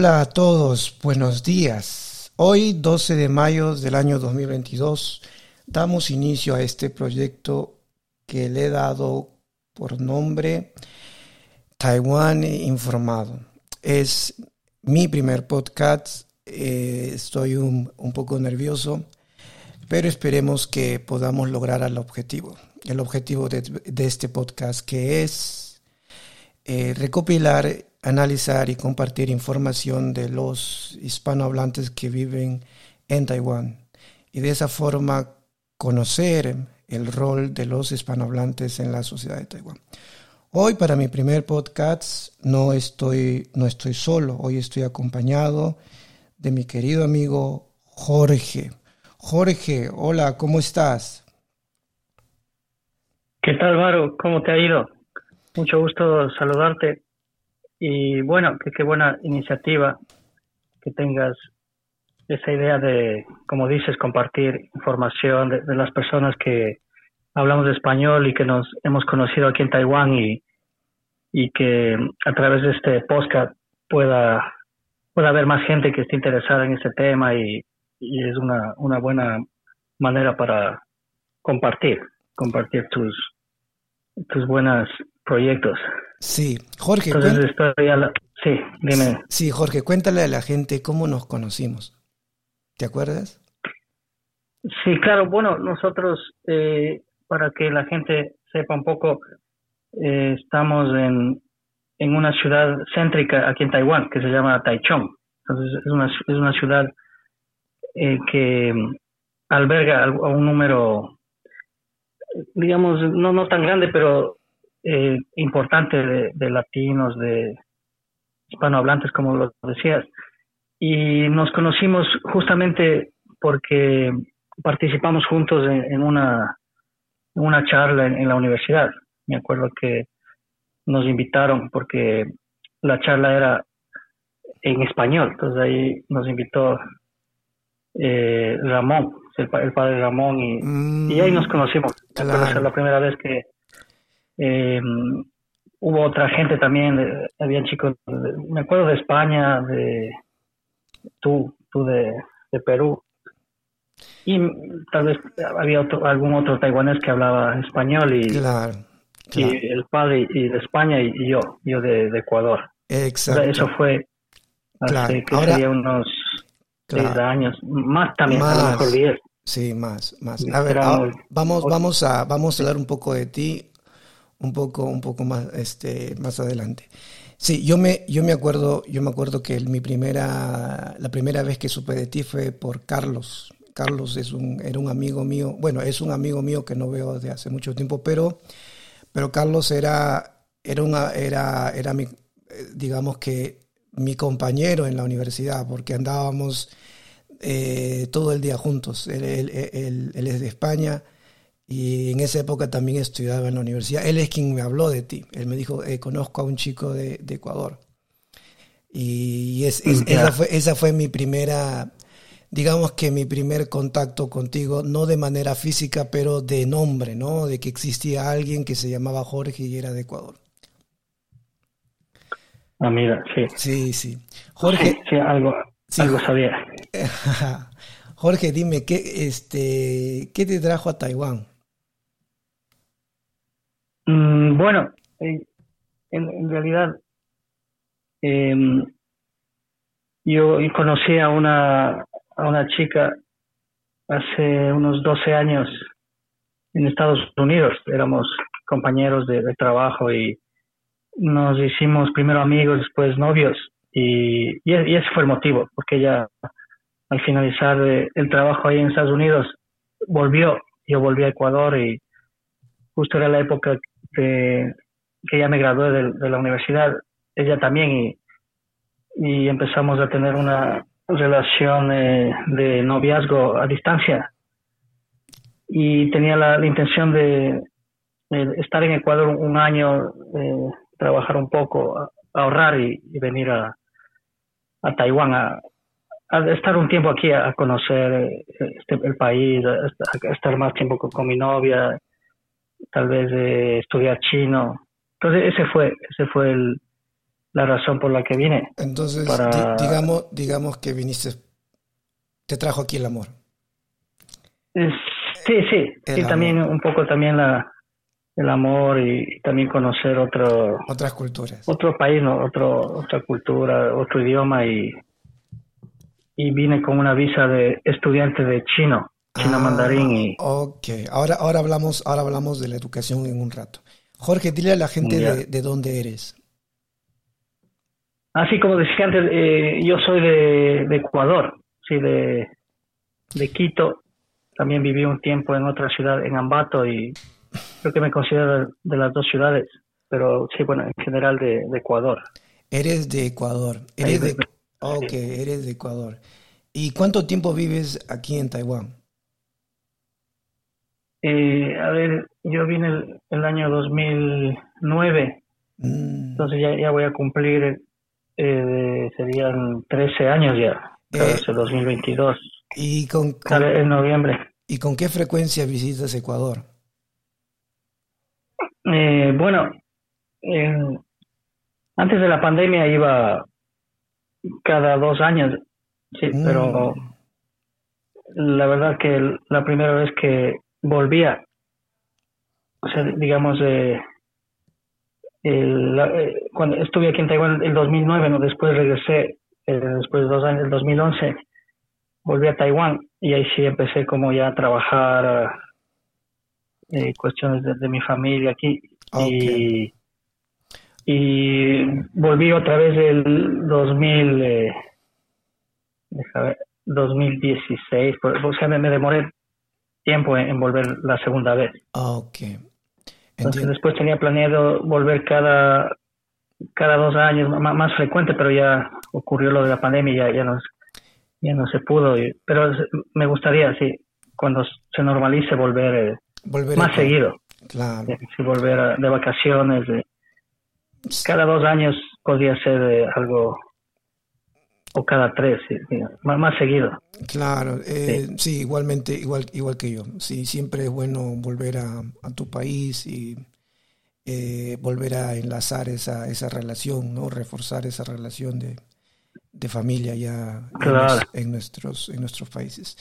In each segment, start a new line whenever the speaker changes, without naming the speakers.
Hola a todos, buenos días. Hoy, 12 de mayo del año 2022, damos inicio a este proyecto que le he dado por nombre Taiwán Informado. Es mi primer podcast, eh, estoy un, poco nervioso, pero esperemos que podamos lograr el objetivo. El objetivo de, este podcast que es eh, recopilar analizar y compartir información de los hispanohablantes que viven en Taiwán y de esa forma conocer el rol de los hispanohablantes en la sociedad de Taiwán. Hoy para mi primer podcast no estoy, no estoy solo, hoy estoy acompañado de mi querido amigo Jorge. Jorge, hola, ¿cómo estás?
¿Qué tal, Varo? ¿Cómo te ha ido? Mucho gusto saludarte. Y bueno, qué buena iniciativa que tengas esa idea de, como dices, compartir información de, las personas que hablamos de español y que nos hemos conocido aquí en Taiwán y, y que a través de este podcast pueda, pueda haber más gente que esté interesada en este tema y, y es una, una buena manera para compartir, compartir tus, tus buenos proyectos.
Sí, Jorge.
Sí, dime.
Sí, Jorge, cuéntale a la gente cómo nos conocimos. ¿Te acuerdas?
Sí, claro. Bueno, nosotros, eh, para que la gente sepa un poco, eh, estamos en, en una ciudad céntrica aquí en Taiwán que se llama Taichung. Entonces, es una, es una ciudad eh, que alberga a un número, digamos, no, no tan grande, pero eh, importante de, latinos, de hispanohablantes, como lo decías. Y nos conocimos justamente porque participamos juntos en, una, una charla en, la universidad. Me acuerdo que nos invitaron porque la charla era en español, entonces ahí nos invitó eh, Ramón, el, padre Ramón, y, y ahí nos conocimos. la primera vez que, eh, hubo otra gente también, había chicos, me acuerdo de España, de tú, tú de, Perú. Y tal vez había otro, algún otro taiwanés que hablaba español y, y el padre y de España y, yo, yo de, Ecuador.
Exacto.
eso fue hace que sería unos años, más también, a lo mejor 10.
Sí, más, más. A ver, vamos, vamos a, vamos a hablar un poco de ti un poco, un poco más, este, más adelante. Sí, yo me, yo me acuerdo, yo me acuerdo que mi primera, la primera vez que supe de ti fue por Carlos. Carlos es un, era un amigo mío, bueno, es un amigo mío que no veo desde hace mucho tiempo, pero, pero Carlos era, era era, era mi, digamos que mi compañero en la universidad, porque andábamos eh, todo el día juntos. Él es de España y en esa época también estudiaba en la universidad. Él es quien me habló de ti. Él me dijo, eh, conozco a un chico de, Ecuador. Y es, esa, fue, esa fue mi primera, digamos que mi primer contacto contigo, no de manera física, pero de nombre, ¿no? De que existía alguien que se llamaba Jorge y era de Ecuador.
Ah, mira, sí.
Sí, sí. Jorge.
Sí, algo, algo sabía.
Jorge, dime, ¿qué, este, ¿qué te trajo a Taiwán?
Mm, bueno, eh, en, realidad em, yo conocí a una, a una chica hace unos 12 años en Estados Unidos. Éramos compañeros de, trabajo y nos hicimos primero amigos, después novios. Y, y, ese fue el motivo, porque ella al finalizar el trabajo ahí en Estados Unidos volvió. Yo volví a Ecuador y justo era la época de, que ya me gradué de, la universidad, ella también, y, y empezamos a tener una relación eh, de noviazgo a distancia. Y tenía la, intención de, estar en Ecuador un, año, eh, trabajar un poco, ahorrar y, venir a, a Taiwán a, estar un tiempo aquí a, conocer este, el país, a, estar más tiempo con, mi novia, tal vez estudiar chino. Entonces ese fue, ese fue el, la razón por la que vine.
Entonces, digamos, digamos que viniste, te trajo aquí el amor.
Sí, sí, y también un poco también la, el amor y también conocer otro
otras culturas
otro país no otro otra cultura otro idioma y y vine con una visa de estudiante de chino chino ah, mandarín y
ok ahora ahora hablamos ahora hablamos de la educación en un rato Jorge dile a la gente de, de, dónde eres
así como decía antes eh, yo soy de, de Ecuador sí de de Quito también viví un tiempo en otra ciudad en Ambato y creo que me considero de las dos ciudades, pero sí, bueno, en general de, Ecuador.
Eres de Ecuador. Eres de, ok, eres de Ecuador. ¿Y cuánto tiempo vives aquí en Taiwán?
Eh, a ver, yo vine el, año 2009, mm. entonces ya, ya voy a cumplir, eh, serían 13 años ya, eh, 2022.
¿Y con,
en noviembre.
¿Y con qué frecuencia visitas Ecuador?
Eh, bueno, antes de la pandemia iba cada dos años, sí, mm. pero la verdad que la primera vez que volvía, o sea, digamos, eh, eh, cuando estuve aquí en Taiwán el 2009, ¿no? después regresé, después de dos años, el 2011, volví a Taiwán y ahí sí empecé como ya a trabajar eh, cuestiones de, mi familia aquí. Y, y volví otra vez el 2000, eh, 2016, o sea, me, demoré tiempo en, volver la segunda vez.
Ok.
Entonces después tenía planeado volver cada cada dos años, más, más, frecuente, pero ya ocurrió lo de la pandemia y ya, ya, no, ya no se pudo. pero me gustaría, sí, cuando se normalice volver eh, más seguido.
Claro.
Si volver de vacaciones. cada dos años podría ser algo o cada tres, más, más, seguido.
Claro, eh, sí. igualmente, igual, igual que yo. Sí, siempre es bueno volver a, tu país y eh, volver a enlazar esa, esa relación, ¿no? Reforzar esa relación de, de familia ya en, nuestros, en nuestros países.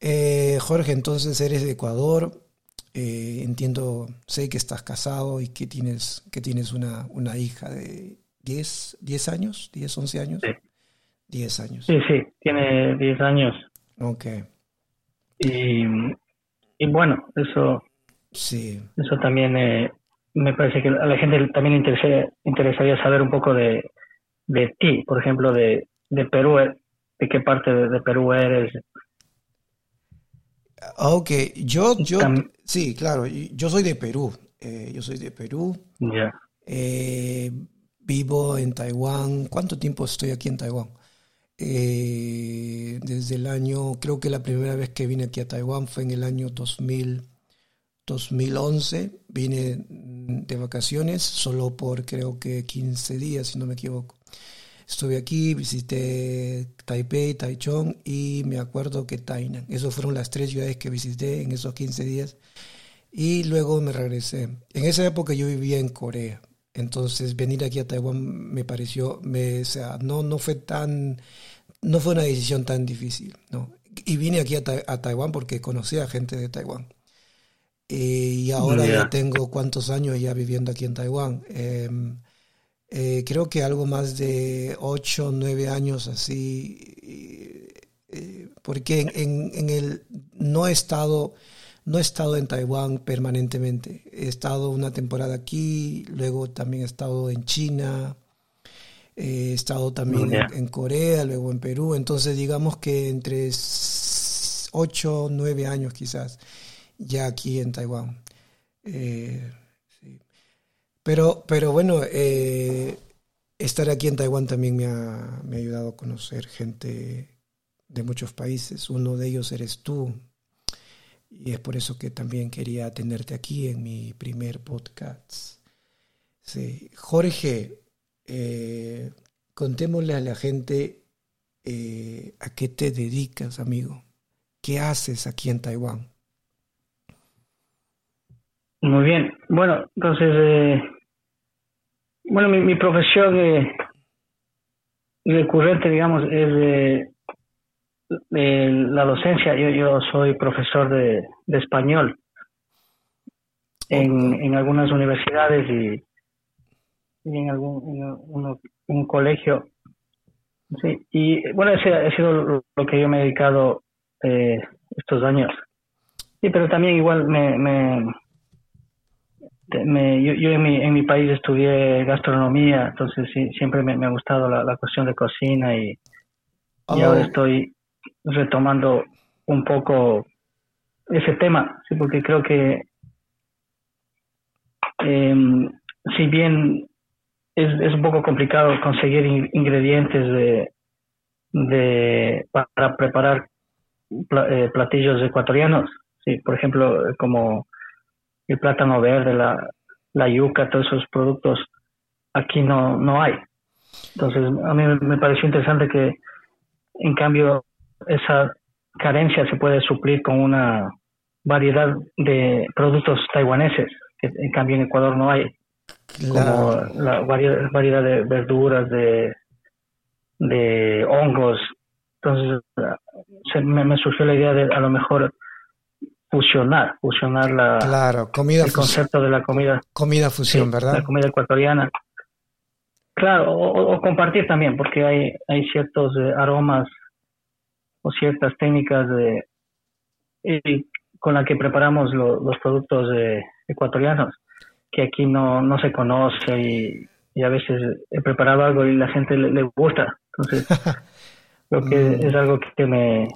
Eh, Jorge, entonces eres de Ecuador, eh, entiendo, sé que estás casado y que tienes, que tienes una, una hija de 10, 10 años, 10, 11 años. Sí. 10 años.
Sí, sí, tiene 10 años.
Ok.
Y, y bueno, eso,
sí.
eso también eh, me parece que a la gente también le interesaría saber un poco de, de ti, por ejemplo, de, de Perú, de qué parte de Perú eres,
Ok, yo, yo, sí, claro, yo soy de Perú, eh, yo soy de Perú. Eh, vivo en Taiwán. ¿Cuánto tiempo estoy aquí en Taiwán? Eh, desde el año, creo que la primera vez que vine aquí a Taiwán fue en el año 2000, 2011. Vine de vacaciones solo por creo que 15 días, si no me equivoco. Estuve aquí, visité Taipei, Taichung y me acuerdo que Tainan. Esas fueron las tres ciudades que visité en esos 15 días. Y luego me regresé. En esa época yo vivía en Corea. Entonces venir aquí a Taiwán me pareció, me, o sea, no, no fue tan, no fue una decisión tan difícil, ¿no? Y vine aquí a, Taiwán porque conocí a gente de Taiwán. y ahora ya tengo cuántos años ya viviendo aquí en Taiwán. Em, eh, creo que algo más de 8 o 9 años así, eh, porque en, en, el, no he estado... No he estado en Taiwán permanentemente. He estado una temporada aquí, luego también he estado en China, he estado también en, Corea, luego en Perú. Entonces digamos que entre 8 o 9 años quizás ya aquí en Taiwán. Eh, Pero, pero bueno, eh, estar aquí en Taiwán también me ha, me ha ayudado a conocer gente de muchos países. Uno de ellos eres tú. Y es por eso que también quería tenerte aquí en mi primer podcast. Sí. Jorge, eh, contémosle a la gente eh, a qué te dedicas, amigo. ¿Qué haces aquí en Taiwán?
Muy bien. Bueno, entonces, eh, bueno, mi, profesión eh, recurrente, digamos, es de, la docencia. Yo, yo soy profesor de, español en, en algunas universidades y, en algún en un colegio Sí, y bueno, ese ha sido lo que yo me he dedicado eh, estos años. Sí, pero también igual me, me, me yo, en, mi, en mi país estudié gastronomía, entonces sí, siempre me, ha gustado la, cuestión de cocina y, y ahora estoy retomando un poco ese tema, sí, porque creo que eh, si bien es, es un poco complicado conseguir ingredientes de, de para preparar eh, platillos ecuatorianos. Sí, por ejemplo, como el plátano verde, la, la yuca, todos esos productos aquí no, no hay. Entonces, a mí me pareció interesante que, en cambio, esa carencia se puede suplir con una variedad de productos taiwaneses, que en cambio en Ecuador no hay como la variedad, variedad de verduras, de, de hongos. Entonces se, me, surgió la idea de a lo mejor fusionar, fusionar la,
claro, comida
el concepto de la comida.
Comida fusión, ¿verdad?
La comida ecuatoriana. Claro, o, compartir también, porque hay, hay ciertos eh, aromas o ciertas técnicas de, con las que preparamos los productos eh, ecuatorianos que aquí no, no se conoce y, a veces he preparado algo y la gente le, gusta. Entonces, creo que mm. es algo que me...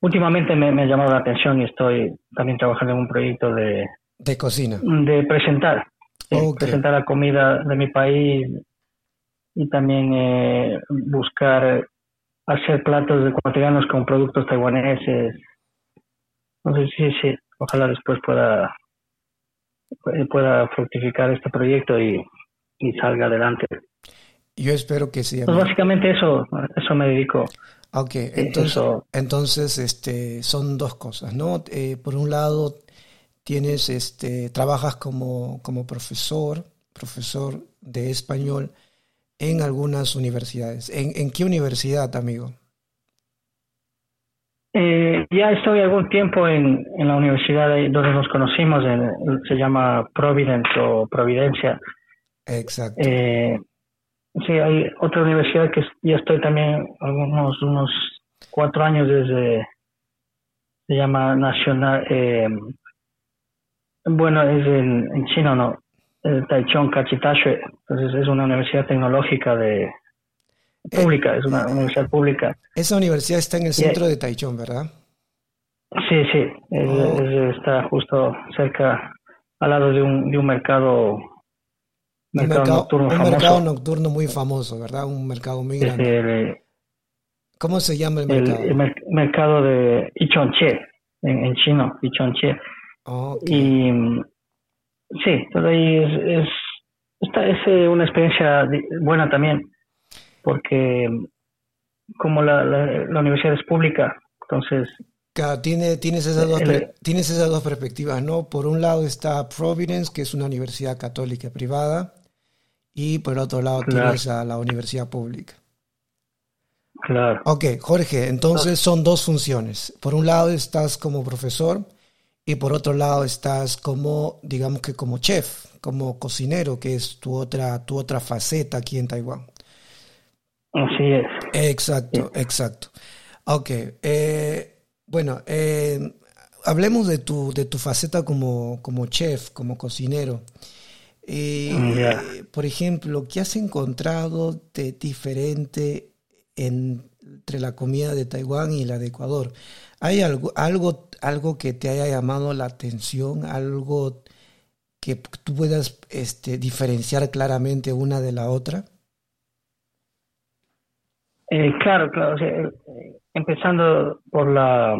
Últimamente me, ha llamado la atención y estoy también trabajando en un proyecto de...
De cocina.
De presentar. Presentar la comida de mi país y también eh, buscar hacer platos ecuatorianos con productos taiwaneses. Entonces, sí, sí, ojalá después pueda pueda fructificar este proyecto y, salga adelante.
Yo espero que sí.
Pues básicamente eso, eso me dedico.
Ok, entonces, entonces este, son dos cosas, ¿no? Eh, por un lado, tienes, este, trabajas como, como profesor, profesor de español en algunas universidades. ¿En, en qué universidad, amigo?
Eh, ya estoy algún tiempo en, en la universidad donde nos conocimos, se llama Providence o Providencia.
Exacto.
Eh, sí, hay otra universidad que ya estoy también algunos unos cuatro años desde, se llama Nacional, eh, bueno, es en, en chino, ¿no? Taichung Kachitashui, entonces es una universidad tecnológica de, pública, es una universidad pública.
Esa universidad está en el centro de Taichung, ¿verdad?
Sí, sí, oh. está justo cerca, al lado de un, de un mercado,
mercado, nocturno un mercado nocturno muy famoso, ¿verdad? Un mercado muy grande. ¿Cómo se llama el mercado?
El, mercado de Ichonche, en, en chino, Ichonche. Y sí, entonces ahí es, es, es eh, una experiencia buena también porque como la, la, universidad es pública, entonces...
Claro, tiene, tienes, esas dos, tienes esas dos perspectivas, ¿no? Por un lado está Providence, que es una universidad católica privada, y por otro lado tienes a la universidad pública.
Claro.
Ok, Jorge, entonces son dos funciones. Por un lado estás como profesor y por otro lado estás como, digamos que como chef, como cocinero, que es tu otra, tu otra faceta aquí en Taiwán.
Así es.
Exacto, exacto. Ok, eh, bueno, eh, hablemos de tu, de tu faceta como, como chef, como cocinero. Eh, por ejemplo, ¿qué has encontrado de diferente entre la comida de Taiwán y la de Ecuador? ¿Hay algo, algo, algo que te haya llamado la atención, algo que tú puedas este, diferenciar claramente una de la otra?
Eh, claro, claro. Eh, empezando por la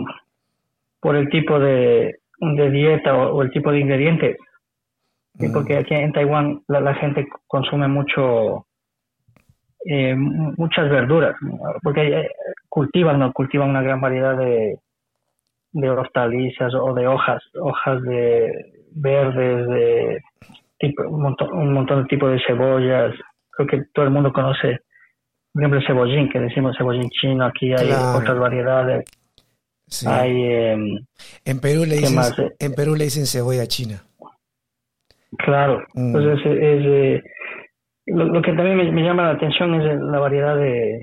por el tipo de, de dieta o, el tipo de ingredientes. Porque aquí en Taiwán la, gente consume mucho eh, muchas verduras, porque cultivan, ¿no? cultivan una gran variedad de, de hortalizas o de hojas, hojas de verdes, de tipo, un, montón, un montón de tipos de cebollas. Creo que todo el mundo conoce, por ejemplo, el cebollín, que decimos cebollín chino, aquí hay otras variedades. Hay, em,
en, Perú le dicen, en Perú le dicen cebolla china.
Claro, mm. entonces es, eh, lo, que también me, llama la atención es la variedad de,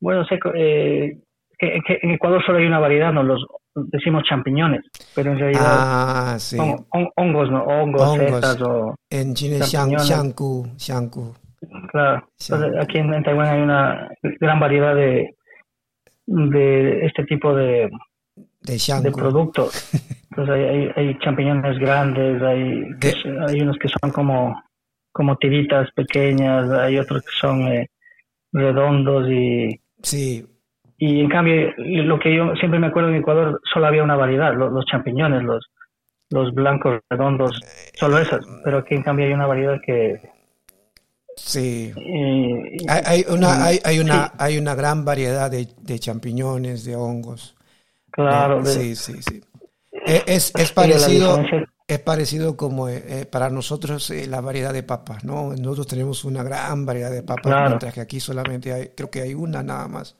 bueno, sé, eh, que, en Ecuador solo hay una variedad, no los decimos champiñones, pero en realidad
ah,
hongos, no hongos, setas o
en China xiangku, xiangku.
Claro, aquí en, Taiwán hay una gran variedad de de este tipo de
de,
productos. Entonces hay, hay, champiñones grandes, hay hay unos que son como como tiritas pequeñas, hay otros que son eh, redondos y
sí
y en cambio, lo que yo siempre me acuerdo en Ecuador, solo había una variedad, los, champiñones, los, los blancos redondos, solo esas. Pero aquí en cambio hay una variedad que...
Sí. hay, una, hay, hay, una, hay una gran variedad de, de champiñones, de hongos.
Claro.
sí, sí, sí. E, es, es parecido, es parecido como eh, eh, para nosotros eh, la variedad de papas, ¿no? Nosotros tenemos una gran variedad de papas, mientras que aquí solamente hay, creo que hay una nada más.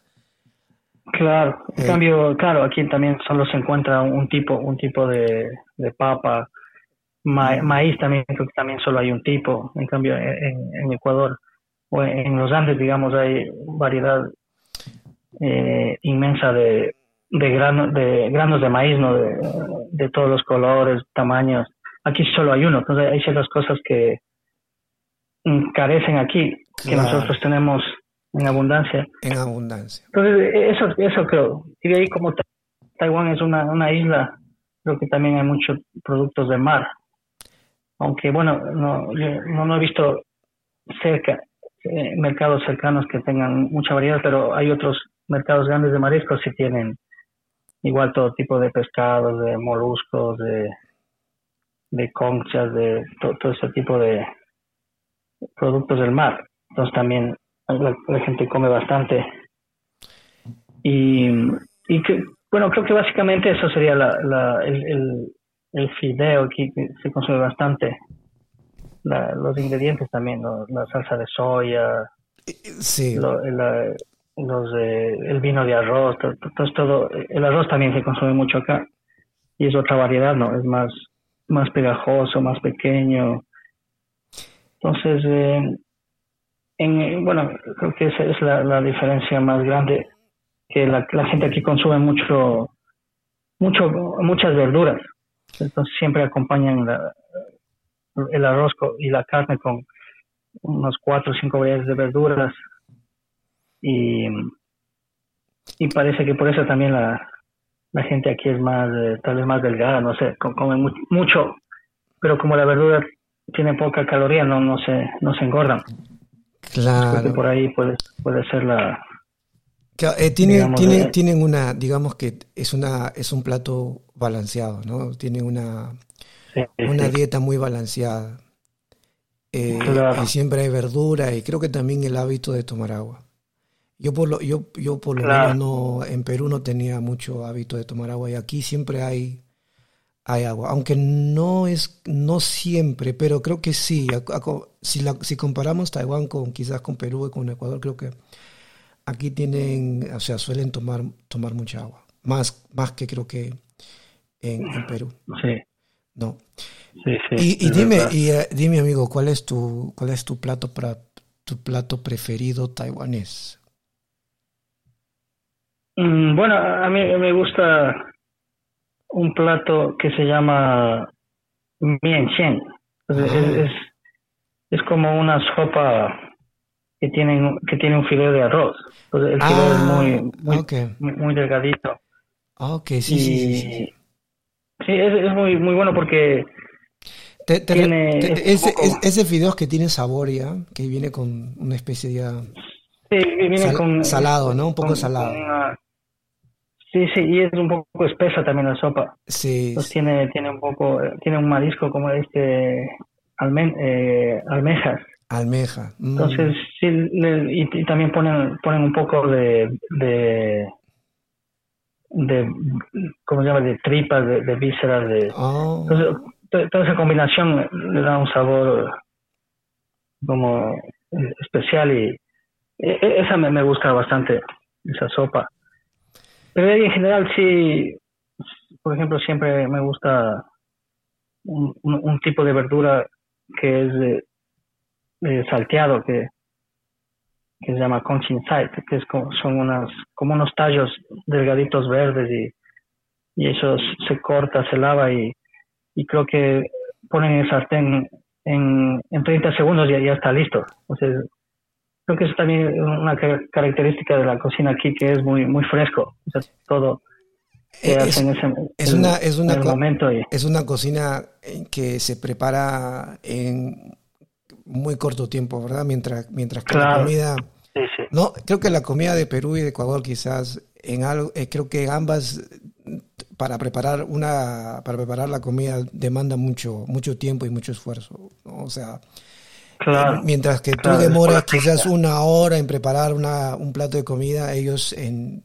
Claro, en eh. cambio, claro, aquí también solo se encuentra un tipo, un tipo de, de papa, maíz también, creo que también solo hay un tipo, en cambio en, Ecuador o en, los Andes, digamos, hay variedad eh, inmensa de, de, grano, de granos de maíz, ¿no? De, todos los colores, tamaños. Aquí solo hay uno, entonces hay ciertas cosas que carecen aquí, que nosotros tenemos en abundancia.
En abundancia.
Entonces, eso, eso creo. Y de ahí como Taiwán es una, una isla, creo que también hay muchos productos de mar. Aunque bueno, no, no, he visto cerca eh, mercados cercanos que tengan mucha variedad, pero hay otros mercados grandes de mariscos que tienen igual todo tipo de pescados, de moluscos, de, de conchas, de todo ese tipo de productos del mar. Entonces también la, gente come bastante. Y, y que, bueno, creo que básicamente eso sería la, el, el, fideo que se consume bastante. los ingredientes también, la salsa de soya,
sí.
los, el vino de arroz, todo, todo, el arroz también se consume mucho acá y es otra variedad, ¿no? Es más, más pegajoso, más pequeño. Entonces, eh, en, bueno, creo que esa es la, diferencia más grande, que la, gente aquí consume mucho, mucho, muchas verduras. Entonces siempre acompañan el arroz y la carne con unos cuatro o cinco variedades de verduras y, y parece que por eso también la, la gente aquí es más, eh, tal vez más delgada, no sé, come mucho, pero como la verdura tiene poca caloría, no, no se, no se engordan.
Claro.
por ahí puede, puede ser la...
Eh, tienen, una, digamos que es una es un plato balanceado, ¿no? Tienen una, una dieta muy balanceada. Eh, y siempre hay verdura y creo que también el hábito de tomar agua. Yo por lo, yo, yo por lo menos no, en Perú no tenía mucho hábito de tomar agua y aquí siempre hay hay agua, aunque no es no siempre, pero creo que sí. Si, la, si comparamos Taiwán con quizás con Perú y con Ecuador, creo que aquí tienen, o sea, suelen tomar tomar mucha agua, más más que creo que en, Perú.
Sí.
No.
Sí,
sí, y, dime, y, eh, dime amigo, ¿cuál es tu cuál es tu plato para tu plato preferido taiwanés?
Mm, bueno, a mí me gusta un plato que se llama mien xian. Es, es, como una sopa que tiene, que tiene un fideo de arroz. el fideo es ah, muy, muy, delgadito.
Ok, sí, sí, sí.
Sí, es, es, muy, muy bueno porque tiene
ese, ese fideo que tiene sabor ya, que viene con una especie de
sí, viene con,
salado, ¿no? Un poco salado.
Sí, sí, y es un poco espesa también la sopa.
Sí.
Pues tiene, tiene un poco, tiene un marisco como este almen, eh, almejas.
Almeja.
Mm. Entonces, sí, y, también ponen, ponen un poco de, de, de ¿cómo se llama? De tripas, de, de vísceras, de...
Oh.
Entonces, toda esa combinación le da un sabor como especial y e, e, esa me, me gusta bastante, esa sopa. Pero en general sí, por ejemplo, siempre me gusta un, tipo de verdura que es de, salteado, que, que se llama conchin que es como, son unas, como unos tallos delgaditos verdes y, y eso se corta, se lava y y creo que ponen el sartén en, en 30 segundos y ya, está listo. Creo que es también una característica de la cocina aquí que es muy muy fresco. O sea, todo se
es,
hace en ese
es una, es una
momento. Y...
Es una cocina que se prepara en muy corto tiempo, ¿verdad? Mientras, mientras que la comida...
Sí, sí.
No, creo que la comida de Perú y de Ecuador quizás en algo, eh, creo que ambas para preparar una para preparar la comida demanda mucho mucho tiempo y mucho esfuerzo o sea mientras que tú demoras quizás una hora en preparar una, un plato de comida ellos en,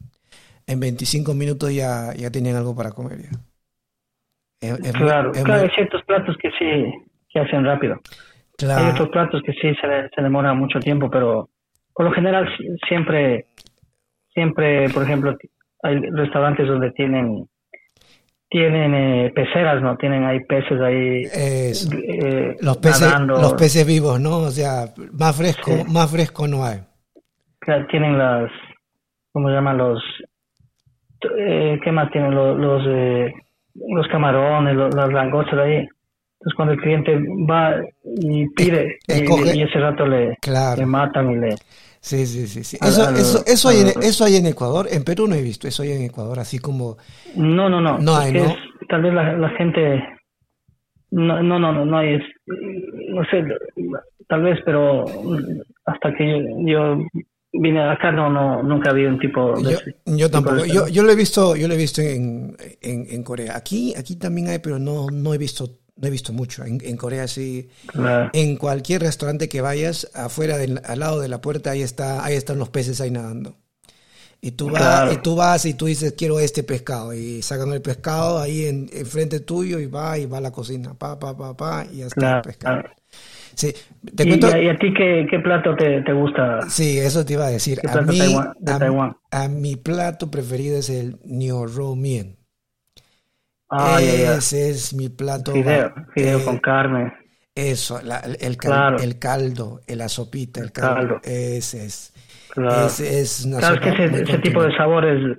en 25 minutos ya ya tienen algo para comer
claro, claro hay ciertos platos que sí que hacen rápido. Hay otros platos que sí se, se demora mucho tiempo pero por lo general siempre siempre por ejemplo hay restaurantes donde tienen tienen eh, peceras, ¿no? Tienen ahí peces ahí.
Eh, los peces, los peces vivos, ¿no? O sea, más fresco, más fresco no hay.
tienen las, ¿cómo se llaman los? Eh, ¿Qué más tienen los los, los camarones, las langostas ahí? Entonces cuando el cliente va y pide y, ese rato le, le matan y le
Sí, sí, sí. sí. Eso, eso, eso, hay en, eso hay en Ecuador. En Perú no he visto. Eso hay en Ecuador, así como.
No, no, no.
No hay, ¿no?
tal vez la, la gente. No, no, no, no, hay. No sé, tal vez, pero hasta que yo, vine acá no, no, nunca había un tipo de.
Yo, yo tampoco. Yo, yo lo he visto, yo lo he visto en, en, en Corea. Aquí, aquí también hay, pero no, no he visto no he visto mucho. En, Corea sí. En cualquier restaurante que vayas, afuera, al lado de la puerta, ahí, está, ahí están los peces ahí nadando. Y tú, vas, y tú vas y tú dices, quiero este pescado. Y sacan el pescado ahí en, frente tuyo y va y va a la cocina. Pa, pa, pa, pa, y ya está el pescado. Sí,
te ¿Y, ¿Y, a ti qué, qué plato te, te, gusta?
Sí, eso te iba a decir.
A mí,
a, mi plato preferido es el Ro Mien.
Ah,
Ese es mi plato.
Fideo, fideo eh, con carne.
Eso, el, caldo, la sopita, el caldo. Ese es.
Claro.
Ese es
claro, que ese, tipo de sabores,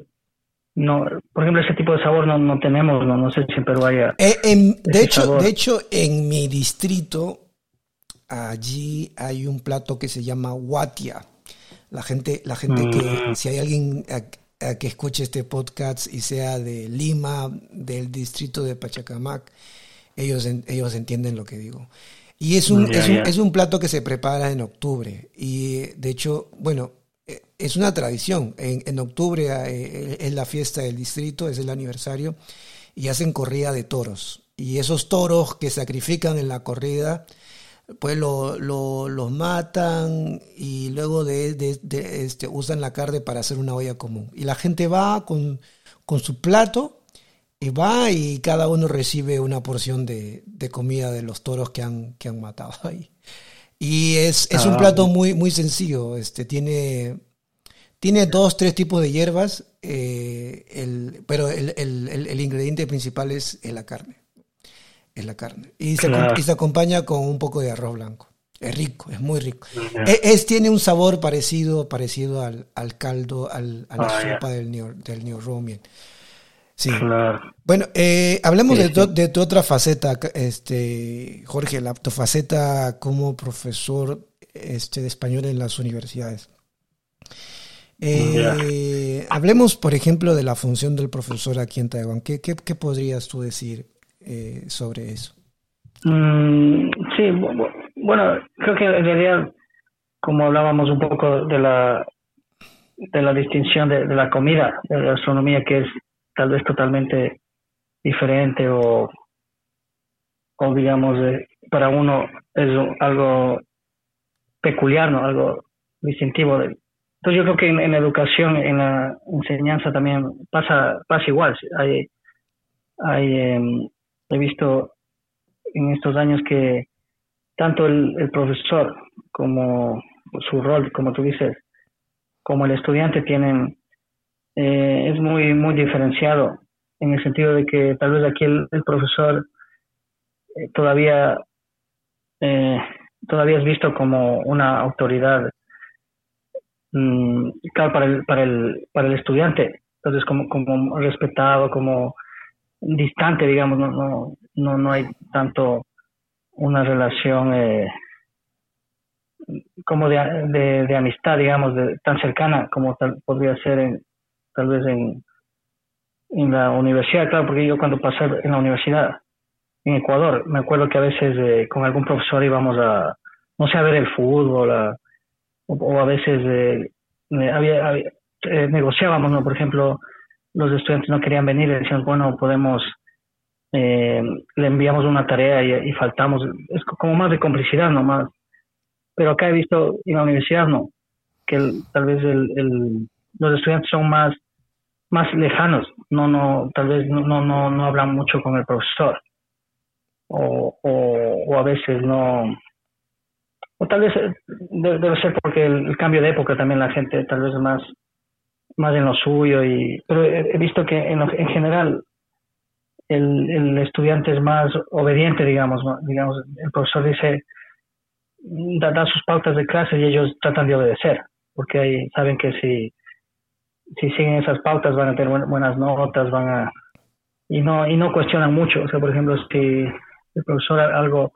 no, por ejemplo, ese tipo de sabor no, no tenemos, no, no sé si en Perú haya.
Eh, de, hecho, de hecho, en mi distrito, allí hay un plato que se llama watia. La gente, la gente que, mm. si hay alguien que escuche este podcast y sea de Lima, del distrito de Pachacamac, ellos, ellos entienden lo que digo. Y es un, es, un, plato que se prepara en octubre. Y de hecho, bueno, eh, es una tradición. En, en octubre eh, es la fiesta del distrito, es el aniversario, y hacen corrida de toros. Y esos toros que sacrifican en la corrida pues lo, lo, los matan y luego de, de, este, usan la carne para hacer una olla común. Y la gente va con, con su plato y va y cada uno recibe una porción de, de comida de los toros que han, que han matado ahí. Y es, es un ah. plato muy, muy sencillo. Este, tiene, tiene dos, tres tipos de hierbas, eh, el, pero el, el, el, ingrediente principal es la carne es la carne. Y se, y se acompaña con un poco de arroz blanco. Es rico, es muy rico. E, es, tiene un sabor parecido, parecido al, al caldo, al, a la ah, sopa del New, del New Romien. Sí. Bueno, eh, hablemos de, tu, de, tu, otra faceta, este, Jorge, la, tu faceta como profesor este, de español en las universidades. Eh, hablemos, por ejemplo, de la función del profesor aquí en Taiwán. ¿Qué, qué, qué podrías tú decir eh, sobre eso?
Mm, sí, bueno, creo que en realidad, como hablábamos un poco de la de la distinción de, la comida, de la gastronomía que es tal vez totalmente diferente o, o digamos, para uno es algo peculiar, ¿no? Algo distintivo. De, entonces yo creo que en, la educación, en la enseñanza también pasa, pasa igual. Hay, hay, em, he visto en estos años que tanto el, profesor como su rol, como tú dices, como el estudiante tienen, eh, es muy, muy diferenciado en el sentido de que tal vez aquí el, profesor eh, todavía, eh, todavía es visto como una autoridad mm, claro, para el, para el, para el estudiante, entonces como, como respetado, como distante, digamos, no, no, no, no hay tanto una relación eh, como de, de, amistad, digamos, de, tan cercana como tal, podría ser en, tal vez en, en la universidad, claro, porque yo cuando pasé en la universidad en Ecuador, me acuerdo que a veces eh, con algún profesor íbamos a, no sé, a ver el fútbol, o, a veces eh, había, eh, negociábamos, ¿no? Por ejemplo, los estudiantes no querían venir y decían, bueno, podemos, le enviamos una tarea y, faltamos, es como más de complicidad, ¿no? Más, pero acá he visto en la universidad no, que tal vez el, los estudiantes son más más lejanos, no no tal vez no no no, hablan mucho con el profesor o, o, a veces no o tal vez eh, debe, ser porque el, cambio de época también la gente tal vez más más en lo suyo y pero he, visto que en, en general el, el estudiante es más obediente digamos digamos el profesor dice da, sus pautas de clase y ellos tratan de obedecer, porque ahí saben que si, si siguen esas pautas van a tener buenas notas, van a y no y no cuestionan mucho, o sea, por ejemplo, si el profesor algo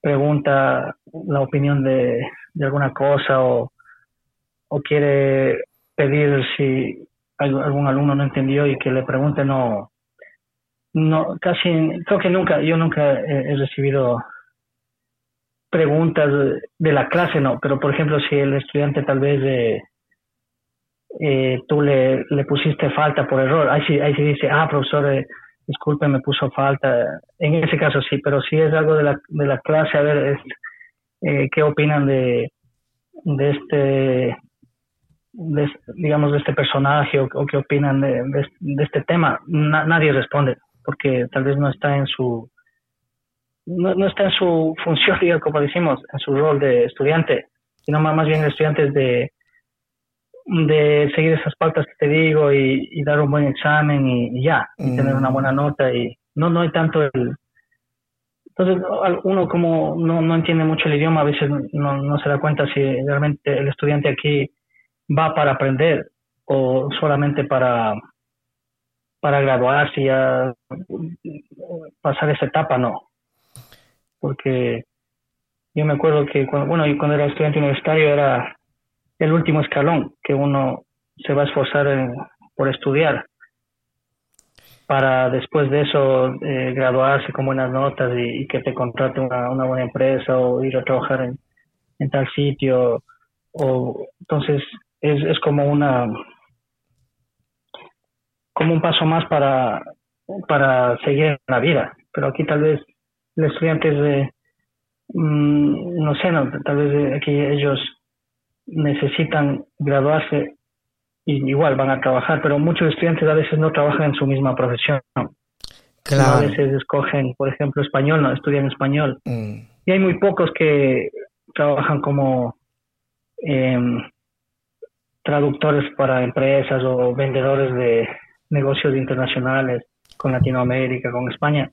pregunta la opinión de, de alguna cosa o, o quiere pedir si algún alumno no entendió y que le pregunte no no casi creo que nunca yo nunca he recibido preguntas de la clase, no, pero por ejemplo, si el estudiante tal vez eh, eh, tú le, le pusiste falta por error, ahí sí, ahí sí dice, ah, profesor, eh, disculpe, me puso falta. En ese caso sí, pero si es algo de la, de la clase, a ver, eh, ¿qué opinan de, de este, digamos, de este personaje o, qué opinan de, de, este tema? nadie responde, porque tal vez no está en su no, no está en su función, como decimos, en su rol de estudiante, sino más, bien el estudiante de, de seguir esas pautas que te digo y, dar un buen examen y, ya, y tener una buena nota y no, no hay tanto el... Entonces, uno como no, no entiende mucho el idioma, a veces no, no se da cuenta si realmente el estudiante aquí va para aprender o solamente para, para graduarse y pasar esa etapa, no. Porque yo me acuerdo que cuando, bueno, cuando era estudiante universitario era el último escalón que uno se va a esforzar por estudiar. Para después de eso eh, graduarse con buenas notas y, que te contrate una, una, buena empresa o ir a trabajar en, en tal sitio o entonces es, es como una como un paso más para para seguir en la vida pero aquí tal vez los estudiantes de, mm, no sé, no, tal vez aquí ellos necesitan graduarse y igual van a trabajar, pero muchos estudiantes a veces no trabajan en su misma profesión. Claro. A veces escogen, por ejemplo, español, no estudian español. Mm. Y hay muy pocos que trabajan como em, traductores para empresas o vendedores de negocios internacionales con Latinoamérica, con España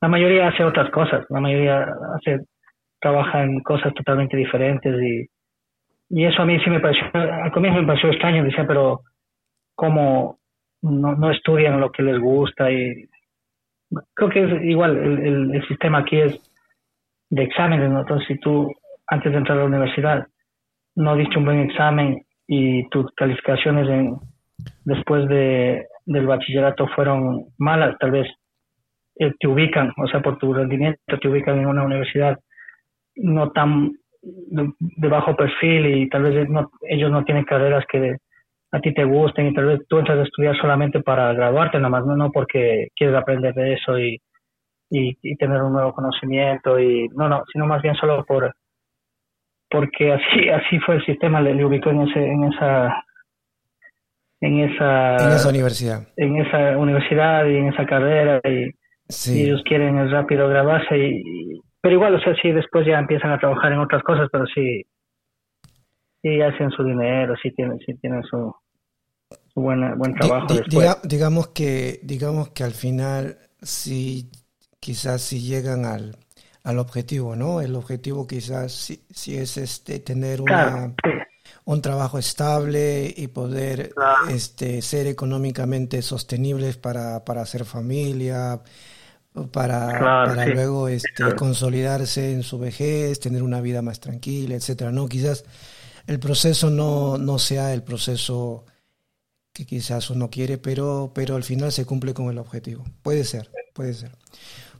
la mayoría hace otras cosas, la mayoría hace, trabaja en cosas totalmente diferentes y, y eso a mí sí me pareció, al comienzo me pareció extraño, decía, pero ¿cómo no, no estudian lo que les gusta? y Creo que es igual, el, el, sistema aquí es de exámenes, ¿no? entonces si tú antes de entrar a la universidad no diste un buen examen y tus calificaciones en, después de, del bachillerato fueron malas, tal vez eh, te ubican, o sea, por tu rendimiento te ubican en una universidad no tan de, bajo perfil y tal vez ellos no tienen carreras que a ti te gusten y tal vez tú entras a estudiar solamente para graduarte nada más, no, no porque quieres aprender de eso y, y, tener un nuevo conocimiento y no, no, sino más bien solo por porque así así fue el sistema le, ubicó en ese en esa en esa
en esa universidad
en esa universidad y en esa carrera y, ellos quieren rápido graduarse y, pero igual o sea sí después ya empiezan a trabajar en otras cosas pero sí sí hacen su dinero sí tienen sí tienen su, su buena, buen trabajo después.
digamos que digamos que al final si quizás si llegan al, al objetivo, ¿no? El objetivo quizás si, si es este tener una, un trabajo estable y poder este, ser económicamente sostenibles para, para hacer familia, para, para luego este, consolidarse en su vejez, tener una vida más tranquila, etcétera, ¿no? Quizás el proceso no, no sea el proceso que quizás uno quiere, pero, pero al final se cumple con el objetivo. Puede ser, puede ser.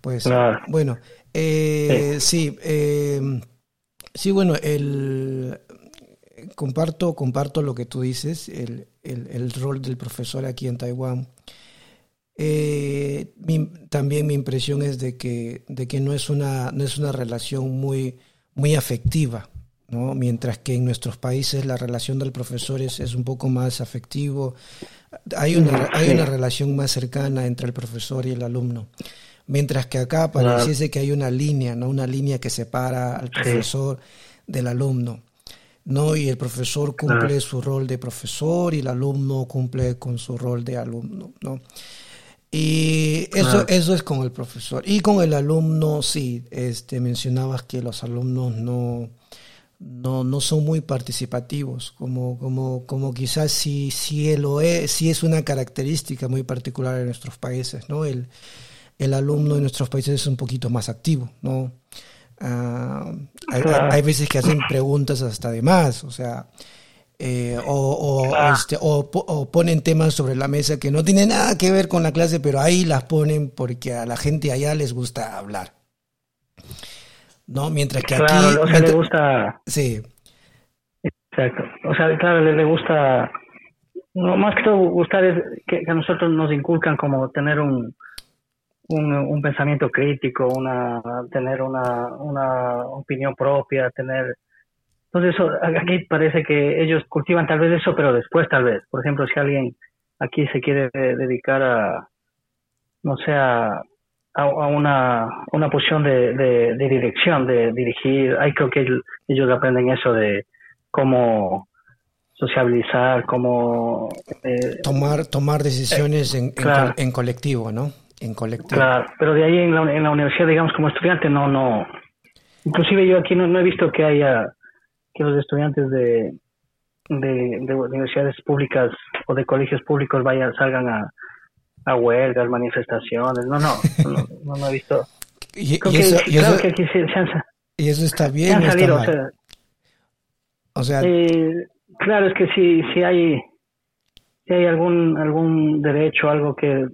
Pues bueno, eh, sí, eh, sí, bueno, el comparto, comparto lo que tú dices, el, el, rol del profesor aquí en Taiwán. Eh, también mi impresión es de que, de que no es una, no es una relación muy, muy afectiva, ¿no? mientras que en nuestros países la relación del profesor es, es un poco más afectivo. Hay una, hay una relación más cercana entre el profesor y el alumno. Mientras que acá pareciese que hay una línea, ¿no? Una línea que separa al profesor del alumno. ¿no? Y el profesor cumple su rol de profesor y el alumno cumple con su rol de alumno, ¿no? Y eso, eso es con el profesor. Y con el alumno, sí, este, mencionabas que los alumnos no, no, no son muy participativos, como, como, como quizás sí, sí, lo es, sí es una característica muy particular en nuestros países, ¿no? El, el alumno en nuestros países es un poquito más activo, ¿no? Ah, hay, veces que hacen preguntas hasta de más, o sea, eh, o, este, o, ponen temas sobre la mesa que no tienen nada que ver con la clase, pero ahí las ponen porque a la gente allá les gusta hablar. ¿No? Mientras que aquí...
O sea, le gusta...
Sí.
Exacto. O sea, claro, le, le gusta... No, más que todo gustar es que a nosotros nos inculcan como tener un, un, pensamiento crítico, una, tener una, una opinión propia, tener... Entonces, eso, aquí parece que ellos cultivan tal vez eso, pero después tal vez. Por ejemplo, si alguien aquí se quiere dedicar a, no sé, a, a una, una posición de, de, dirección, de dirigir, ahí creo que ellos aprenden eso de cómo sociabilizar, cómo...
Eh, tomar, tomar decisiones en, en colectivo, ¿no? En colectivo.
Claro, pero de ahí en la, en la universidad, digamos, como estudiante, no, no. Inclusive yo aquí no, no he visto que haya, que los estudiantes de, de, universidades públicas o de colegios públicos vayan, salgan a, a huelgas, manifestaciones. No, no, no, no, he visto.
Y, eso, que aquí se, y eso está bien.
O sea, eh, claro, es que si, si hay si hay algún algún derecho, algo que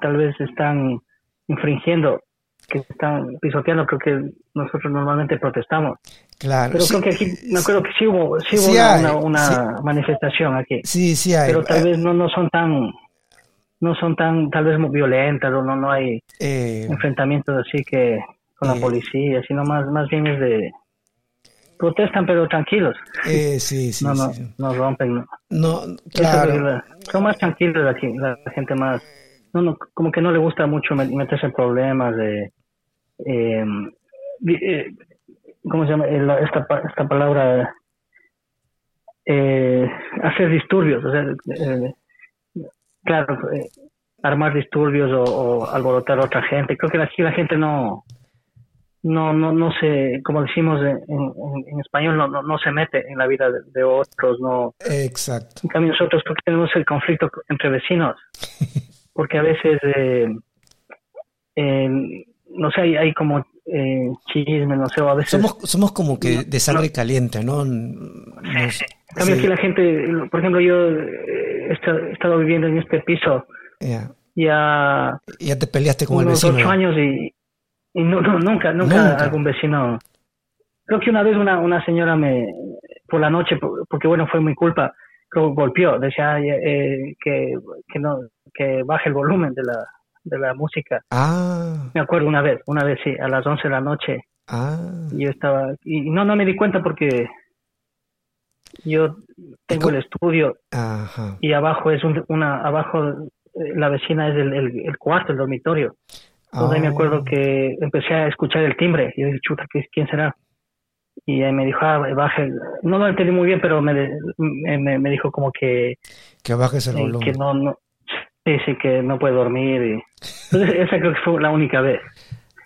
tal vez están infringiendo, que están pisoteando, creo que nosotros normalmente protestamos.
Claro.
Pero creo que aquí, no creo que sí hubo, sí hubo una, manifestación aquí.
Sí, sí hay.
Pero tal vez no, no son tan, no son tan, tal vez violentas o no, no hay eh, enfrentamientos así que con la eh, policía, sino más, más bien es de, protestan pero tranquilos.
Eh, sí, sí,
no, no, no rompen. No, claro. son más tranquilos aquí, la gente más no, no, como que no le gusta mucho meterse en problemas de, eh, eh ¿cómo se llama? Esta, esta palabra, eh, hacer disturbios, o sea, eh, claro, armar disturbios o, alborotar a otra gente. Creo que aquí la gente no, no, no, no se, como decimos en, en, español, no, no, no, se mete en la vida de, otros, no.
Exacto.
En cambio nosotros creo que tenemos el conflicto entre vecinos. porque a veces, eh, no sé, hay, hay como eh, chisme, no sé, a veces...
Somos, somos como que de sangre caliente, ¿no?
Nos, También que la gente, por ejemplo, yo eh, he estado viviendo en este piso ya...
Ya te peleaste con el vecino.
ocho años y, nunca, nunca, algún vecino... Creo que una vez una, una señora me, por la noche, porque bueno, fue mi culpa, golpeó, decía eh, que, que, no, que baje el volumen de la, de la música.
Ah.
Me acuerdo una vez, una vez sí, a las 11 de la noche.
Ah.
Yo estaba, y no, no me di cuenta porque yo tengo el estudio y abajo es una, abajo eh, la vecina es el, el, cuarto, el dormitorio. Entonces me acuerdo ah. que empecé a escuchar el timbre y yo dije, chuta, ¿quién será? Y ahí me dijo, ah, baje. No lo entendí muy bien, pero me, me, me dijo como que...
Que bajes el volumen.
Que no, no, sí, sí, que no puede dormir. Y... Entonces esa creo que fue la única vez.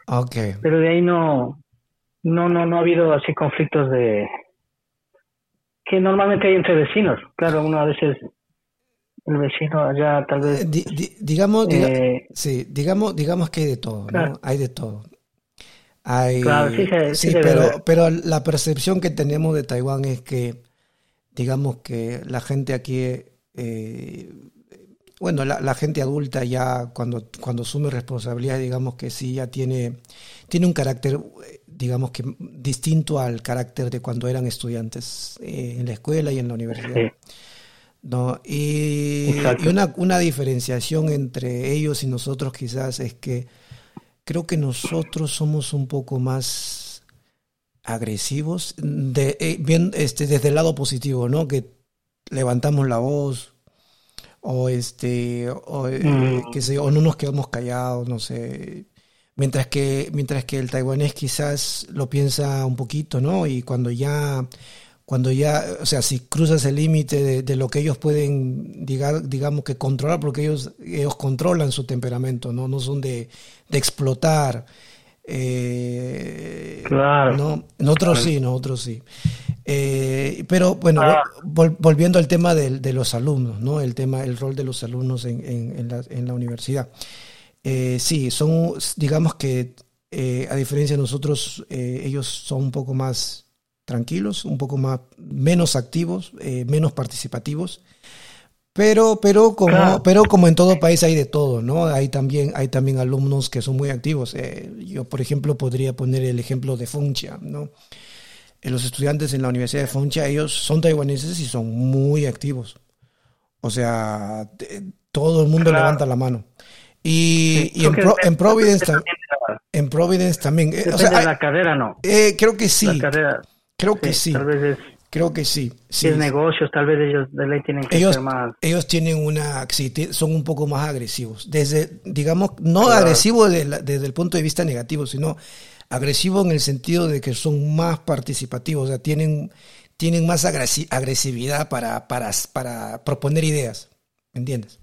Okay.
Pero de ahí no, no, no, no ha habido así conflictos de que normalmente hay entre vecinos. Claro, uno a veces el vecino allá tal vez
digamos eh, sí digamos digamos que hay de todo ¿no? hay de todo hay
claro, sí,
sí, pero pero la percepción que tenemos de Taiwán es que digamos que la gente aquí eh, bueno, la, gente adulta ya cuando, cuando asume responsabilidad, digamos que sí, ya tiene, tiene un carácter, digamos que distinto al carácter de cuando eran estudiantes eh, en la escuela y en la universidad. ¿no? Y, una, una, diferenciación entre ellos y nosotros quizás es que creo que nosotros somos un poco más agresivos, de, eh, bien, este, desde el lado positivo, ¿no? Que levantamos la voz, o este o, eh, mm. sé, o no nos quedamos callados, no sé. Mientras que mientras que el taiwanés quizás lo piensa un poquito, ¿no? Y cuando ya cuando ya, o sea, si cruzas el límite de, lo que ellos pueden, digamos que controlar, porque ellos, ellos controlan su temperamento, ¿no? No son de, de explotar. Eh,
claro.
¿no? Nosotros sí, nosotros sí. Eh, pero bueno, ah. volviendo al tema de, de, los alumnos, ¿no? El tema, el rol de los alumnos en, en, la, en la, universidad. Eh, sí, son, digamos que eh, a diferencia de nosotros, ellos son un poco más tranquilos, un poco más, menos activos, menos participativos. Pero, pero como, pero como en todo país hay de todo, ¿no? Hay también, hay también alumnos que son muy activos. yo, por ejemplo, podría poner el ejemplo de Funcha, ¿no? Los estudiantes en la Universidad de Funcha, ellos son taiwaneses y son muy activos. O sea, todo el mundo levanta la mano. Y, en, en, Providence también. En Providence también.
o sea, la cadera no.
Eh, creo que sí. creo que sí. Tal vez es, creo que sí.
Si es negocios, tal vez ellos de ley tienen que
ellos,
ser más.
Ellos tienen una. Sí, son un poco más agresivos. Desde, digamos, no agresivos desde el punto de vista negativo, sino agresivo en el sentido de que son más participativos, o sea, tienen, tienen más agresividad para, para, para proponer ideas, ¿entiendes?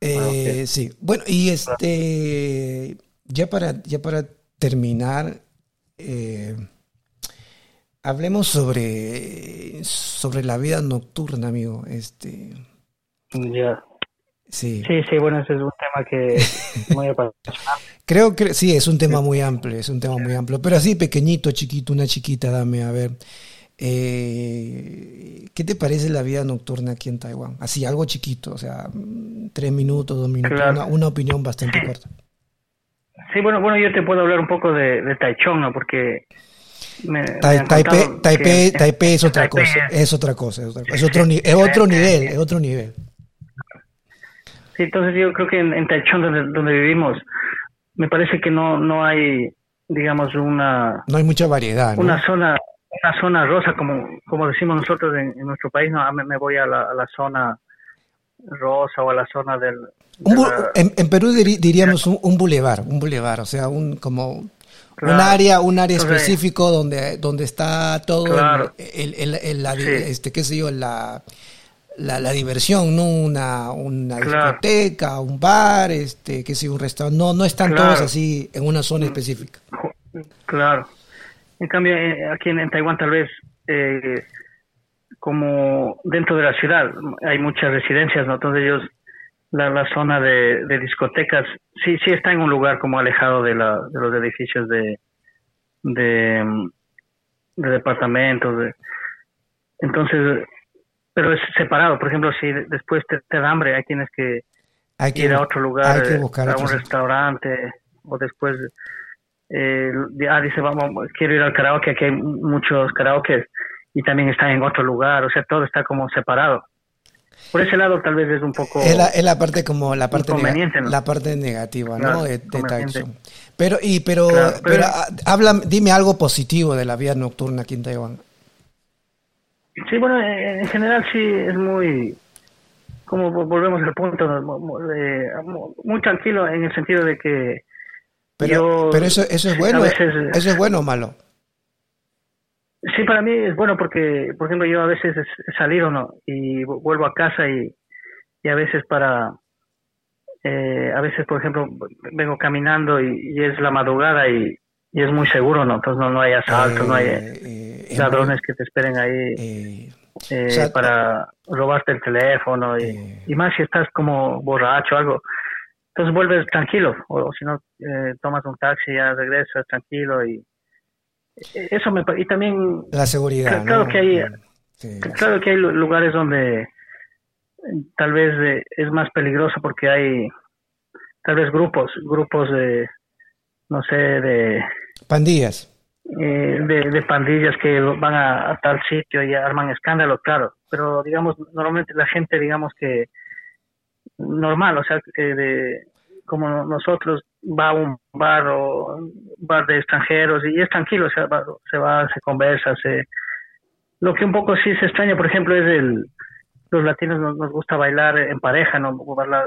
Eh, sí, bueno, y este, ya para, ya para terminar, eh, hablemos sobre, sobre la vida nocturna, amigo. Este,
ya. Sí. sí, bueno, ese es un tema que es muy apasionante.
Creo que sí, es un tema muy amplio, es un tema muy amplio. Pero así pequeñito, chiquito, una chiquita, dame, a ver. Eh, ¿Qué te parece la vida nocturna aquí en Taiwán? Así, algo chiquito, o sea, tres minutos, dos minutos, una, opinión bastante corta.
Sí, bueno, bueno, yo te puedo hablar un poco de, de Taichung, ¿no? Porque
Taipei, es otra cosa, es, otra cosa, es es otro, es otro nivel, es otro nivel.
Sí, entonces yo creo que en, en Taichung, donde, vivimos, me parece que no, no hay, digamos, una...
No hay mucha variedad, ¿no?
Una zona una zona rosa, como, como decimos nosotros en, nuestro país, no, me, voy a la, a la, zona rosa o a la zona del...
en, Perú diríamos un, un bulevar, un bulevar, o sea, un como un área, un área específico donde donde está todo el, el, el, la, este qué sé yo, la la, la diversión, ¿no? Una, una discoteca, un bar, este, que sé, un restaurante. No, no están todos así en una zona específica.
Claro. En cambio, eh, aquí en, Taiwán tal vez, eh, como dentro de la ciudad, hay muchas residencias, ¿no? Entonces ellos, la, la zona de, de discotecas, sí, sí está en un lugar como alejado de, la, de los edificios de, de, de departamentos. De, entonces, pero es separado. Por ejemplo, si después te, da hambre, ahí tienes que hay que, ir a otro lugar, eh, a un restaurante, o después, eh, ah, dice, vamos, quiero ir al karaoke, aquí hay muchos karaoke y también están en otro lugar, o sea, todo está como separado. Por ese lado tal vez es un poco...
Es la, es la parte como la parte, la parte negativa, ¿no? de, Pero, y, pero, pero, ah, habla, dime algo positivo de la vida nocturna aquí en Taiwán.
Sí, bueno, en general sí es muy como volvemos al punto, eh, muy tranquilo en el sentido de que
pero, pero eso, eso es bueno, eso es bueno o malo.
Sí, para mí es bueno porque, por ejemplo, yo a veces he salido ¿no? y vuelvo a casa y, y a veces para, eh, a veces, por ejemplo, vengo caminando y, es la madrugada y, y, es muy seguro, ¿no? Entonces no, no hay asaltos, no hay eh, ladrones que te esperen ahí. Eh, para robarte el teléfono y, y, más si estás como borracho o algo. Entonces vuelves tranquilo, o, si no, eh, tomas un taxi, ya regresas tranquilo y eh, eso me y también
la seguridad
claro que hay claro que hay lugares donde tal vez es más peligroso porque hay tal vez grupos grupos de no sé de
pandillas
eh, de, pandillas que van a, tal sitio y arman escándalo, claro, pero digamos, normalmente la gente, digamos que normal, o sea, de, como nosotros va a un bar o bar de extranjeros y es tranquilo, o sea, se va, se conversa, se... Lo que un poco sí se extraña, por ejemplo, es el, los latinos nos, gusta bailar en pareja, ¿no?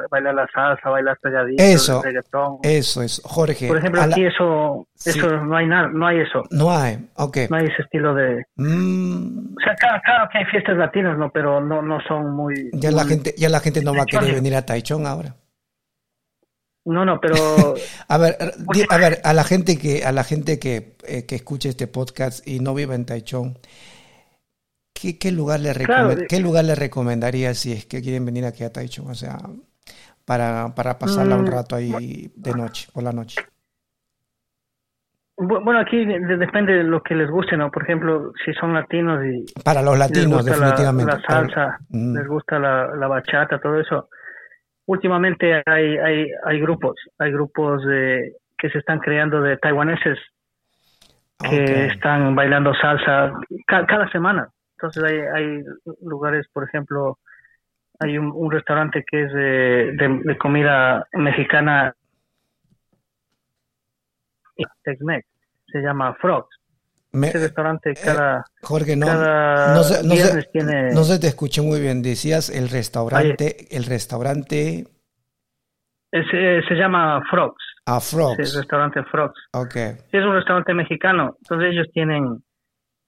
Bailar, la salsa, bailar pegaditos,
eso, reggaetón. Eso es, Jorge.
Por ejemplo, aquí eso, eso no hay nada, no hay eso.
No hay, ok.
No hay ese estilo de... Mm. O sea, claro, que hay fiestas latinas, ¿no? Pero no, no son muy...
Ya la gente, ya la gente no va a querer venir a Taichung ahora.
No, no, pero
a ver, a ver, a la gente que a la gente que, eh, que escuche este podcast y no vive en Taichung, ¿Qué, lugar le ¿Qué lugar le recomendaría si es que quieren venir aquí a Taichung? O sea, para, para pasarla un mm, rato ahí de noche, por la noche.
Bueno, aquí depende de lo que les guste, ¿no? Por ejemplo, si son latinos y...
Para los latinos, definitivamente.
La, salsa, mm. les gusta la, la, bachata, todo eso. Últimamente hay, hay, hay grupos, hay grupos de, que se están creando de taiwaneses que están bailando salsa cada semana. Entonces hay, hay lugares, por ejemplo, hay un, restaurante que es de, comida mexicana, Tex-Mex, se llama Frogs. Ese restaurante eh, cada,
Jorge, no, no, se, no, se, tiene... no se te escuché muy bien. Decías el restaurante, el restaurante...
Se, se llama Frogs.
Ah, Frogs.
Es el restaurante Frogs.
Okay.
es un restaurante mexicano. Entonces ellos tienen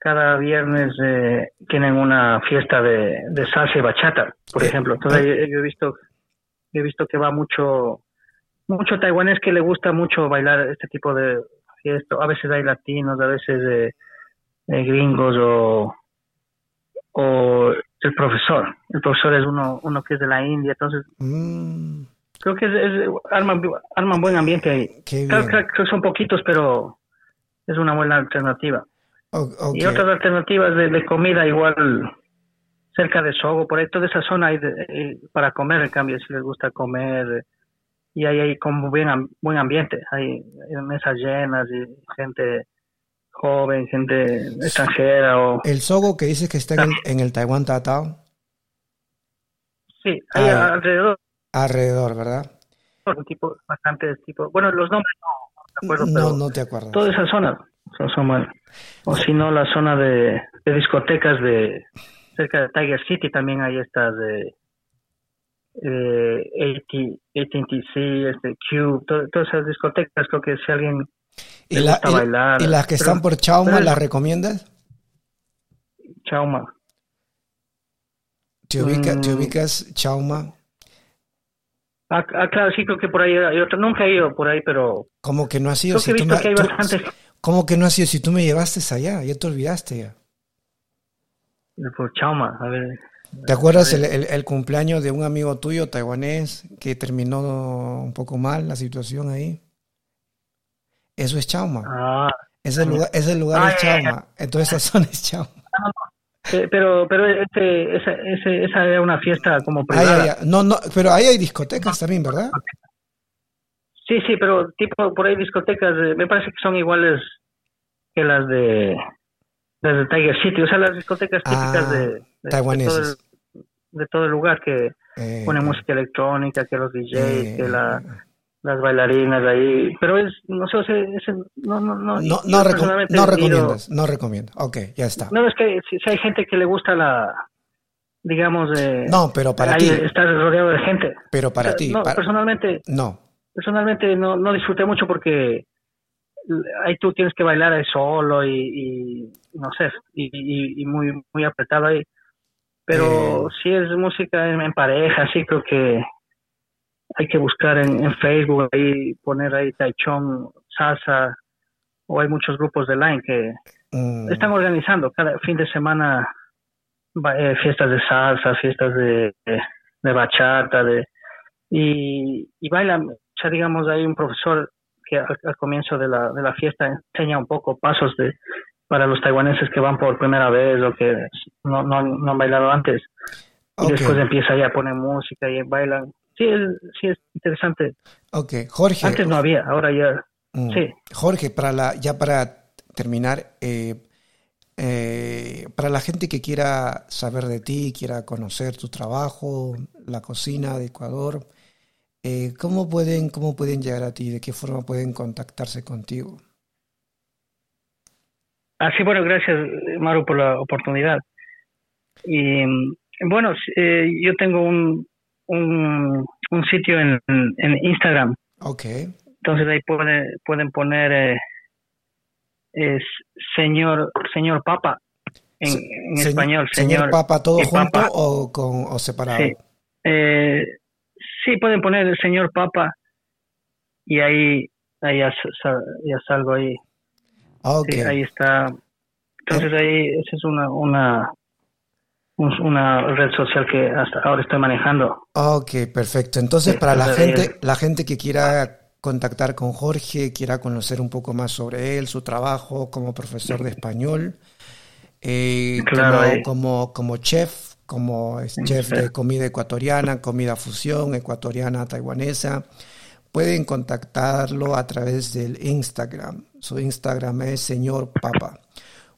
cada viernes eh, tienen una fiesta de, salsa y bachata, por eh, ejemplo. Entonces eh. yo, he visto he visto que va mucho mucho taiwanés que le gusta mucho bailar este tipo de fiesta. A veces hay latinos, a veces gringos o o el profesor. El profesor es uno uno que es de la India, entonces mm. creo que es, arman, arman buen ambiente ahí. Creo, que son poquitos, pero es una buena alternativa. Y otras alternativas de, comida igual cerca de Sogo, por ahí toda esa zona hay eh, para comer, en cambio, si les gusta comer. Y ahí hay como bien, buen ambiente, hay, mesas llenas y gente joven, gente extranjera. O,
¿El Sogo que dices que está en el, Taiwán Tatao?
Sí, hay ah, alrededor.
Alrededor, ¿verdad?
Tipo, bastante tipo. Bueno, los nombres no, no,
no, no te acuerdo.
Toda esa zona o si no, la zona de, discotecas de cerca de Tiger City también hay estas de eh, AT&T, este, Q, todas esas discotecas, creo que si alguien
¿Y, la, gusta bailar, ¿Y las que están por Chauma las recomiendas?
Chauma.
¿Te, mm. ubicas Chauma?
Ah, ah, claro, sí, creo que por ahí hay otro. Nunca he ido por ahí, pero...
Como que no ha sido...
Creo que he visto que hay bastantes
¿Cómo que no ha sido? Si tú me llevaste allá, ya te olvidaste ya.
Por Chauma, a ver.
¿Te acuerdas el, el, cumpleaños de un amigo tuyo taiwanés que terminó un poco mal la situación ahí? Eso es Chauma.
Ah.
Ese lugar, ese lugar es Chauma. Entonces esa zona es Chauma.
pero pero este, esa, esa era una fiesta como privada.
No, no, pero ahí hay discotecas también, ¿verdad?
Sí, sí, pero tipo por ahí discotecas, eh, me parece que son iguales que las de, las de Tiger City, o sea, las discotecas típicas de, de, de, todo el, lugar que eh, pone música electrónica, que los DJs, eh, que la las bailarinas ahí, pero es, no sé, ese, no, no, no,
no, no, recomiendas, no recomiendo, ok, ya está.
No, es que si, hay gente que le gusta la, digamos, de...
No, pero para ti.
Estar rodeado de gente.
Pero para ti.
No, personalmente...
No.
Personalmente no, no disfruté mucho porque ahí tú tienes que bailar ahí solo y, no sé, y, y, muy, muy apretado ahí. Pero eh. si es música en, en pareja, sí creo que hay que buscar en, Facebook ahí, poner ahí Taichón, salsa, o hay muchos grupos de line que mm. están organizando cada fin de semana eh, fiestas de salsa, fiestas de, de, bachata, de y, y bailan, sea, digamos, hay un profesor que al, comienzo de la, de la fiesta enseña un poco pasos de para los taiwaneses que van por primera vez o que no, no, no han bailado antes. Y después empieza ya a poner música y bailan sí es, sí es interesante.
Ok, Jorge.
Antes no había, ahora ya. Mm. Sí.
Jorge, para la, ya para terminar, eh, eh, para la gente que quiera saber de ti, quiera conocer tu trabajo, la cocina de Ecuador, eh, ¿cómo, pueden, ¿cómo pueden llegar a ti? ¿De qué forma pueden contactarse contigo?
Así, ah, bueno, gracias, Maru, por la oportunidad. Y bueno, yo tengo un, un, un sitio en, en Instagram.
Ok.
Entonces ahí pueden, pueden poner eh, es señor señor Papa en, en español.
Señor, Papa, todo junto o, con, o separado.
Sí. Eh, sí, pueden poner el señor Papa y ahí, ahí ya, ya salgo ahí.
Okay.
ahí está. Entonces ahí esa es una, una una red social que hasta ahora estoy manejando.
Ok, perfecto. Entonces, para la gente, la gente que quiera contactar con Jorge, quiera conocer un poco más sobre él, su trabajo como profesor de español, eh, como, como, chef, como chef de comida ecuatoriana, comida fusión ecuatoriana, taiwanesa, pueden contactarlo a través del Instagram. Su Instagram es señor papa.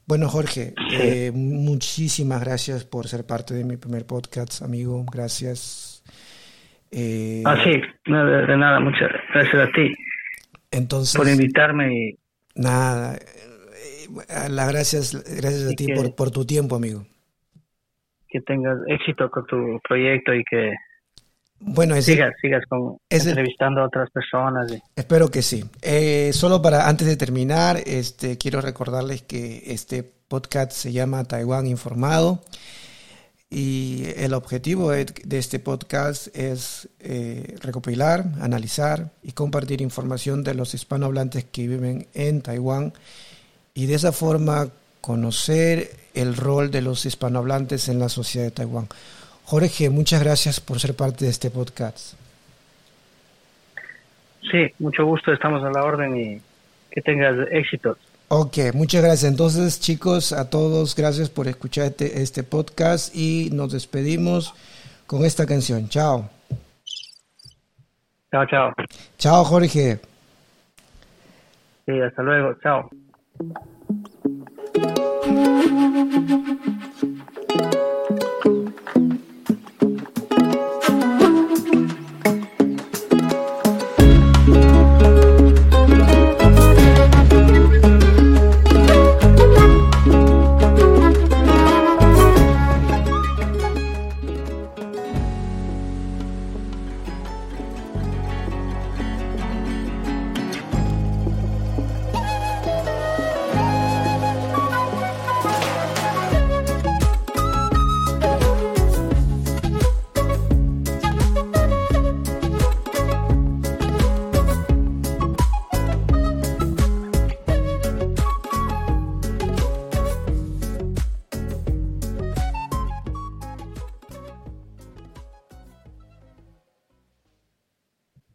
Bueno, Jorge, eh, muchísimas gracias por ser parte de mi primer podcast, amigo. Gracias.
Eh, ah, sí, de, nada, muchas gracias a ti.
Entonces,
por invitarme.
Nada, eh, las gracias, gracias a ti por, por tu tiempo, amigo.
Que tengas éxito con tu proyecto y que
bueno,
sigas, sigas con, entrevistando a otras personas.
Espero que sí. Eh, solo para antes de terminar, este, quiero recordarles que este podcast se llama Taiwán Informado y el objetivo de, este podcast es eh, recopilar, analizar y compartir información de los hispanohablantes que viven en Taiwán y de esa forma conocer el rol de los hispanohablantes en la sociedad de Taiwán. Jorge, muchas gracias por ser parte de este podcast.
Sí, mucho gusto, estamos a la orden y que tengas éxito.
Ok, muchas gracias. Entonces, chicos, a todos, gracias por escuchar este, este podcast y nos despedimos con esta canción. Chao.
Chao, chao.
Chao, Jorge.
Sí, hasta luego. Chao. Thank you.